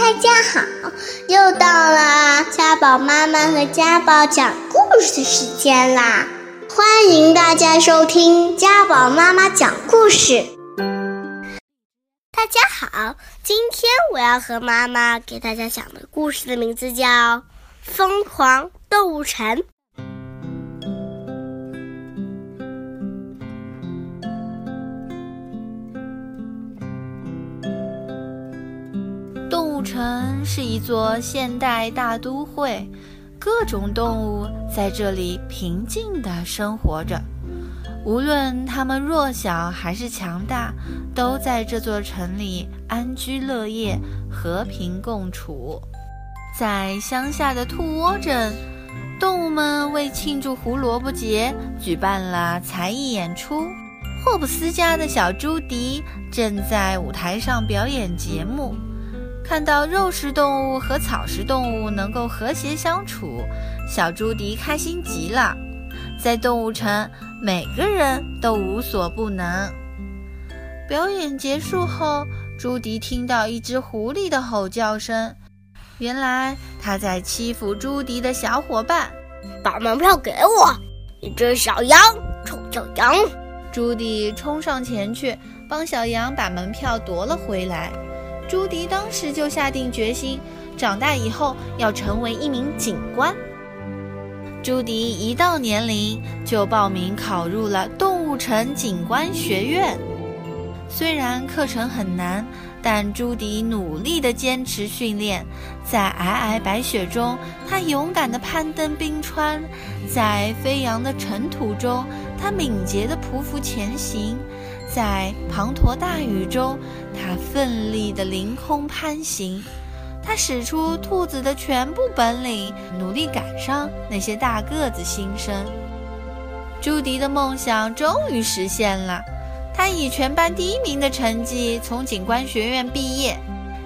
大家好，又到了家宝妈妈和家宝讲故事的时间啦！欢迎大家收听家宝妈妈讲故事。大家好，今天我要和妈妈给大家讲的故事的名字叫《疯狂动物城》。城是一座现代大都会，各种动物在这里平静地生活着。无论它们弱小还是强大，都在这座城里安居乐业，和平共处。在乡下的兔窝镇，动物们为庆祝胡萝卜节举办了才艺演出。霍布斯家的小朱迪正在舞台上表演节目。看到肉食动物和草食动物能够和谐相处，小朱迪开心极了。在动物城，每个人都无所不能。表演结束后，朱迪听到一只狐狸的吼叫声，原来他在欺负朱迪的小伙伴。把门票给我，一只小羊，臭小羊！朱迪冲上前去，帮小羊把门票夺了回来。朱迪当时就下定决心，长大以后要成为一名警官。朱迪一到年龄就报名考入了动物城警官学院。虽然课程很难，但朱迪努力地坚持训练。在皑皑白雪中，他勇敢地攀登冰川；在飞扬的尘土中，他敏捷地匍匐前行。在滂沱大雨中，他奋力地凌空攀行。他使出兔子的全部本领，努力赶上那些大个子新生。朱迪的梦想终于实现了，他以全班第一名的成绩从警官学院毕业。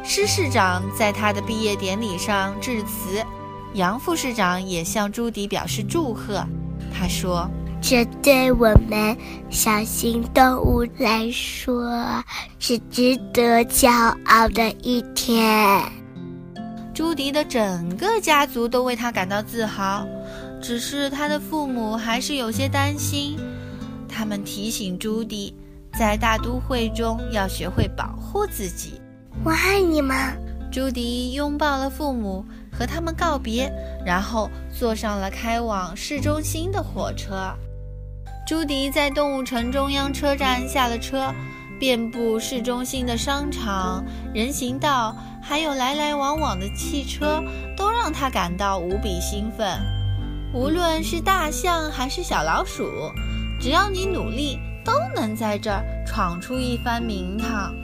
施市长在他的毕业典礼上致辞，杨副市长也向朱迪表示祝贺。他说。这对我们小型动物来说是值得骄傲的一天。朱迪的整个家族都为他感到自豪，只是他的父母还是有些担心。他们提醒朱迪，在大都会中要学会保护自己。我爱你们。朱迪拥抱了父母，和他们告别，然后坐上了开往市中心的火车。朱迪在动物城中央车站下了车，遍布市中心的商场、人行道，还有来来往往的汽车，都让他感到无比兴奋。无论是大象还是小老鼠，只要你努力，都能在这儿闯出一番名堂。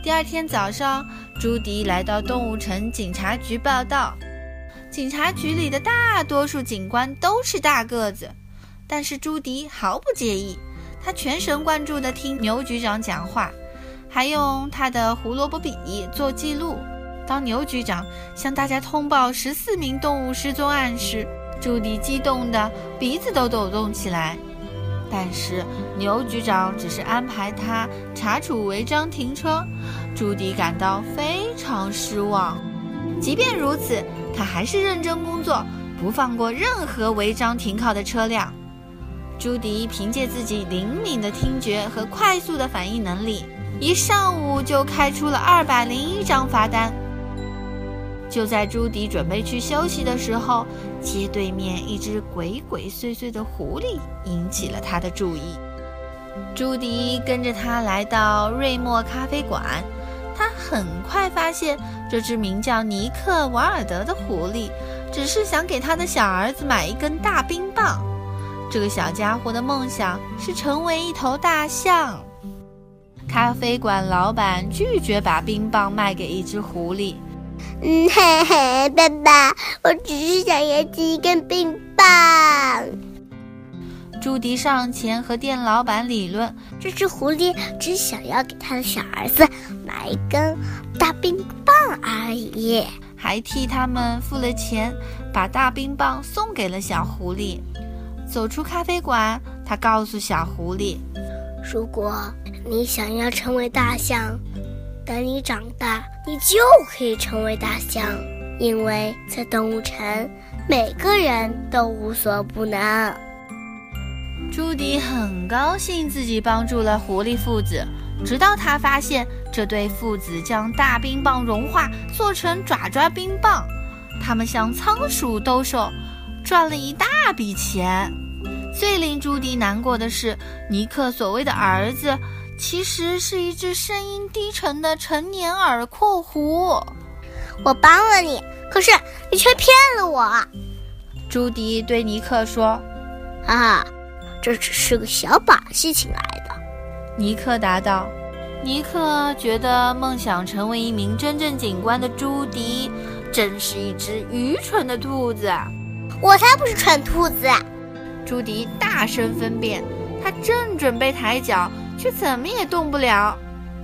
第二天早上，朱迪来到动物城警察局报道。警察局里的大多数警官都是大个子。但是朱迪毫不介意，他全神贯注地听牛局长讲话，还用他的胡萝卜笔做记录。当牛局长向大家通报十四名动物失踪案时，朱迪激动得鼻子都抖动起来。但是牛局长只是安排他查处违章停车，朱迪感到非常失望。即便如此，他还是认真工作，不放过任何违章停靠的车辆。朱迪凭借自己灵敏的听觉和快速的反应能力，一上午就开出了二百零一张罚单。就在朱迪准备去休息的时候，街对面一只鬼鬼祟祟的狐狸引起了他的注意。朱迪跟着他来到瑞莫咖啡馆，他很快发现这只名叫尼克瓦尔德的狐狸，只是想给他的小儿子买一根大冰棒。这个小家伙的梦想是成为一头大象。咖啡馆老板拒绝把冰棒卖给一只狐狸。嗯嘿嘿，爸爸，我只是想要吃一根冰棒。朱迪上前和店老板理论，这只狐狸只想要给他的小儿子买一根大冰棒而已，还替他们付了钱，把大冰棒送给了小狐狸。走出咖啡馆，他告诉小狐狸：“如果你想要成为大象，等你长大，你就可以成为大象，因为在动物城，每个人都无所不能。朱迪很高兴自己帮助了狐狸父子，直到他发现这对父子将大冰棒融化做成爪爪冰棒，他们向仓鼠兜售，赚了一大笔钱。最令朱迪难过的是，尼克所谓的儿子，其实是一只声音低沉的成年耳廓狐。我帮了你，可是你却骗了我。朱迪对尼克说：“啊，这只是个小把戏，请来的。”尼克答道。尼克觉得梦想成为一名真正警官的朱迪，真是一只愚蠢的兔子。我才不是蠢兔子。朱迪大声分辨，他正准备抬脚，却怎么也动不了。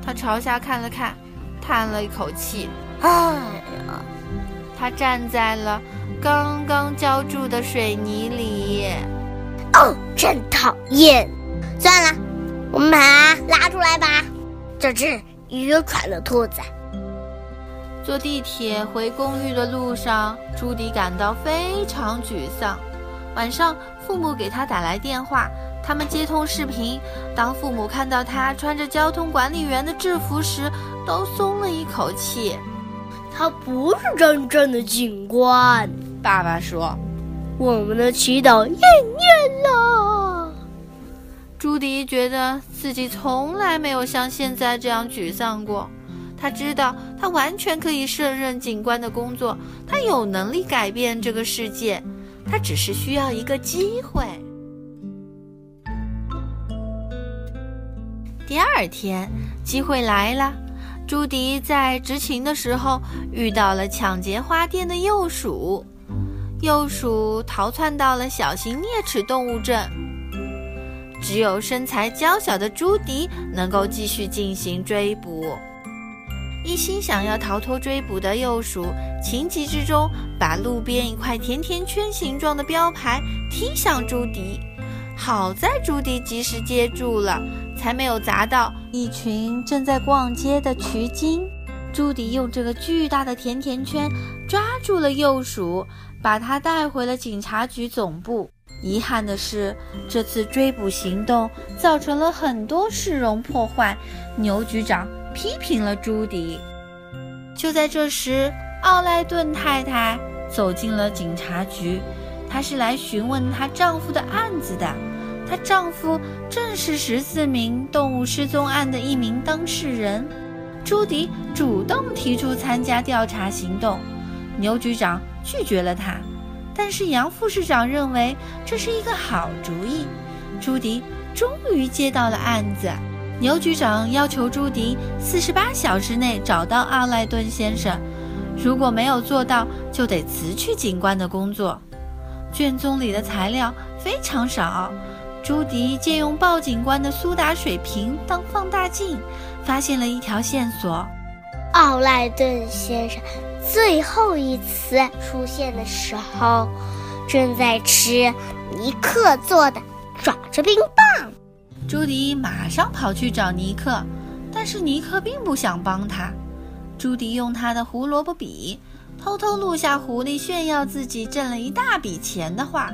他朝下看了看，叹了一口气：“哎呀！”他站在了刚刚浇筑的水泥里。哦，真讨厌！算了，我们把它拉出来吧。这只愚蠢的兔子。坐地铁回公寓的路上，朱迪感到非常沮丧。晚上，父母给他打来电话，他们接通视频。当父母看到他穿着交通管理员的制服时，都松了一口气。他不是真正的警官，爸爸说。我们的祈祷应验了。朱迪觉得自己从来没有像现在这样沮丧过。他知道，他完全可以胜任警官的工作，他有能力改变这个世界。他只是需要一个机会。第二天，机会来了。朱迪在执勤的时候遇到了抢劫花店的鼬鼠，鼬鼠逃窜到了小型啮齿动物镇。只有身材娇小的朱迪能够继续进行追捕。一心想要逃脱追捕的幼鼠，情急之中把路边一块甜甜圈形状的标牌踢向朱迪。好在朱迪及时接住了，才没有砸到一群正在逛街的渠精。朱迪用这个巨大的甜甜圈抓住了幼鼠，把它带回了警察局总部。遗憾的是，这次追捕行动造成了很多市容破坏。牛局长。批评了朱迪。就在这时，奥莱顿太太走进了警察局，她是来询问她丈夫的案子的。她丈夫正是十四名动物失踪案的一名当事人。朱迪主动提出参加调查行动，牛局长拒绝了他，但是杨副市长认为这是一个好主意。朱迪终于接到了案子。牛局长要求朱迪四十八小时内找到奥莱顿先生，如果没有做到，就得辞去警官的工作。卷宗里的材料非常少，朱迪借用鲍警官的苏打水瓶当放大镜，发现了一条线索：奥莱顿先生最后一次出现的时候，正在吃尼克做的爪子冰棒。朱迪马上跑去找尼克，但是尼克并不想帮他。朱迪用他的胡萝卜笔偷偷录下狐狸炫耀自己挣了一大笔钱的话，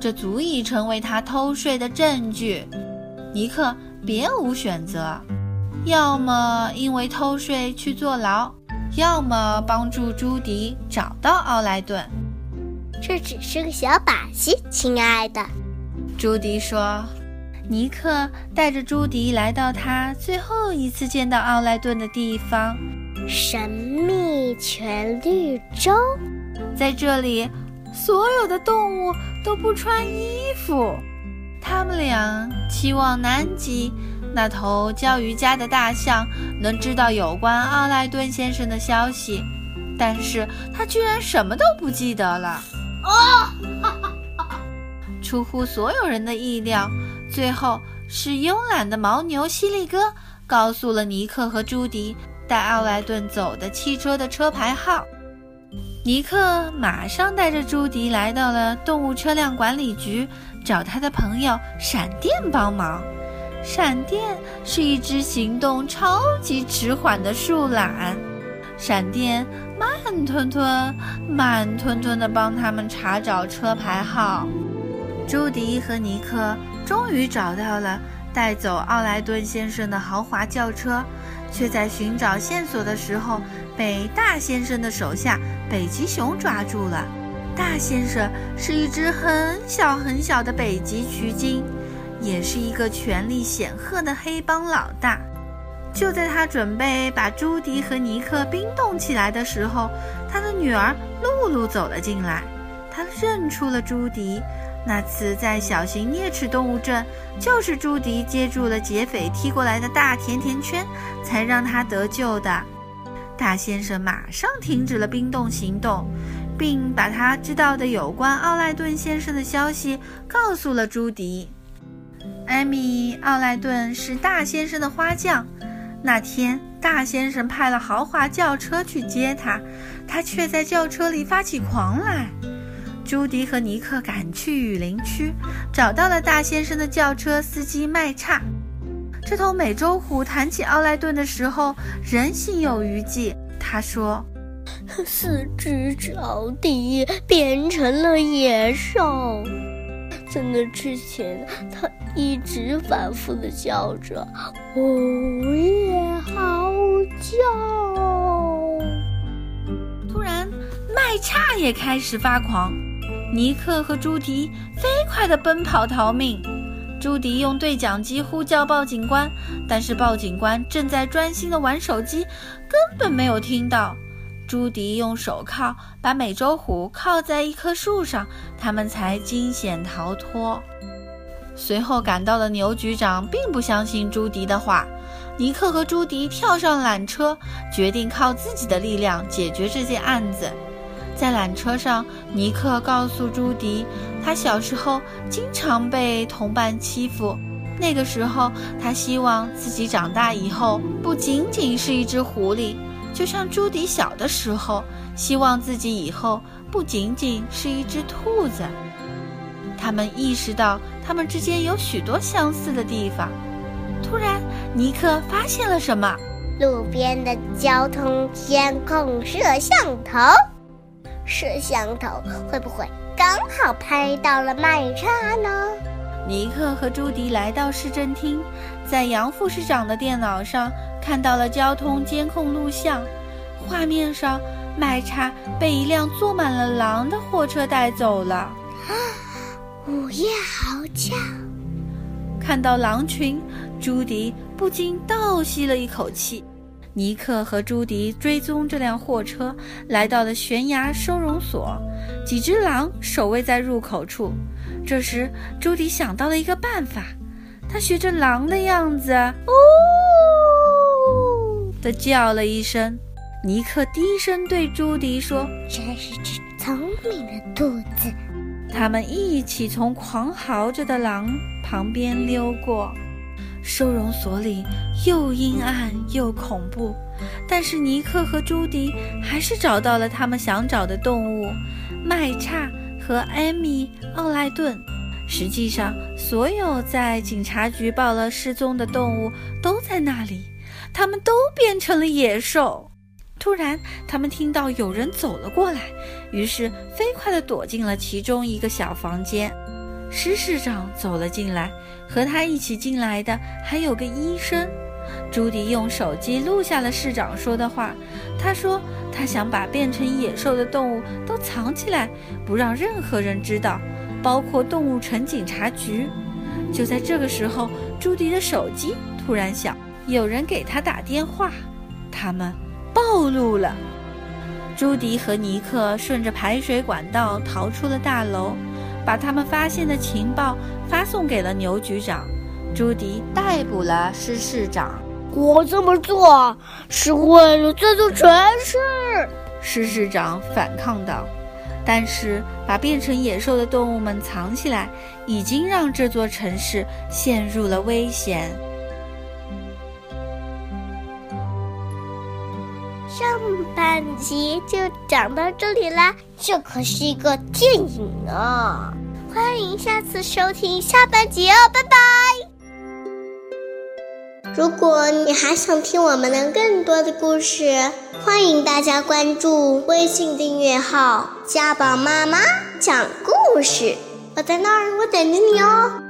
这足以成为他偷税的证据。尼克别无选择，要么因为偷税去坐牢，要么帮助朱迪找到奥莱顿。这只是个小把戏，亲爱的，朱迪说。尼克带着朱迪来到他最后一次见到奥莱顿的地方——神秘全绿洲。在这里，所有的动物都不穿衣服。他们俩期望南极那头教瑜伽的大象能知道有关奥莱顿先生的消息，但是他居然什么都不记得了。哦，出乎所有人的意料。最后是慵懒的牦牛犀利哥告诉了尼克和朱迪带奥莱顿走的汽车的车牌号。尼克马上带着朱迪来到了动物车辆管理局，找他的朋友闪电帮忙。闪电是一只行动超级迟缓的树懒。闪电慢吞吞、慢吞吞地帮他们查找车牌号。朱迪和尼克终于找到了带走奥莱顿先生的豪华轿车，却在寻找线索的时候被大先生的手下北极熊抓住了。大先生是一只很小很小的北极取经，也是一个权力显赫的黑帮老大。就在他准备把朱迪和尼克冰冻起来的时候，他的女儿露露走了进来。他认出了朱迪，那次在小型啮齿动物镇，就是朱迪接住了劫匪踢过来的大甜甜圈，才让他得救的。大先生马上停止了冰冻行动，并把他知道的有关奥莱顿先生的消息告诉了朱迪。艾米·奥莱顿是大先生的花匠。那天，大先生派了豪华轿车去接他，他却在轿车里发起狂来。朱迪和尼克赶去雨林区，找到了大先生的轿车司机麦叉。这头美洲虎谈起奥莱顿的时候，仍心有余悸。他说：“四肢着地变成了野兽。”在那之前，他一直反复的叫着“午夜嚎叫”。突然，麦叉也开始发狂。尼克和朱迪飞快地奔跑逃命。朱迪用对讲机呼叫报警官，但是报警官正在专心地玩手机，根本没有听到。朱迪用手铐把美洲虎铐在一棵树上，他们才惊险逃脱。随后赶到的牛局长并不相信朱迪的话。尼克和朱迪跳上缆车，决定靠自己的力量解决这件案子。在缆车上，尼克告诉朱迪，他小时候经常被同伴欺负，那个时候他希望自己长大以后不仅仅是一只狐狸。就像朱迪小的时候，希望自己以后不仅仅是一只兔子。他们意识到他们之间有许多相似的地方。突然，尼克发现了什么？路边的交通监控摄像头。摄像头会不会刚好拍到了麦叉呢？尼克和朱迪来到市政厅，在杨副市长的电脑上看到了交通监控录像。画面上，麦叉被一辆坐满了狼的货车带走了。午夜嚎叫！看到狼群，朱迪不禁倒吸了一口气。尼克和朱迪追踪这辆货车，来到了悬崖收容所。几只狼守卫在入口处。这时，朱迪想到了一个办法，他学着狼的样子，呜的叫了一声。尼克低声对朱迪说：“真是只聪明的兔子。”他们一起从狂嚎着的狼旁边溜过。收容所里又阴暗又恐怖，但是尼克和朱迪还是找到了他们想找的动物——麦叉。和艾米·奥莱顿。实际上，所有在警察局报了失踪的动物都在那里，它们都变成了野兽。突然，他们听到有人走了过来，于是飞快地躲进了其中一个小房间。施市长走了进来，和他一起进来的还有个医生。朱迪用手机录下了市长说的话。他说：“他想把变成野兽的动物都藏起来，不让任何人知道，包括动物城警察局。”就在这个时候，朱迪的手机突然响，有人给他打电话。他们暴露了。朱迪和尼克顺着排水管道逃出了大楼，把他们发现的情报发送给了牛局长。朱迪逮捕了施市长。我这么做是为了这座城市，施市长反抗道。但是把变成野兽的动物们藏起来，已经让这座城市陷入了危险。上半集就讲到这里啦，这可是一个电影啊！欢迎下次收听下半集哦，拜拜。如果你还想听我们的更多的故事，欢迎大家关注微信订阅号“家宝妈妈讲故事”。我在那儿，我等着你哦。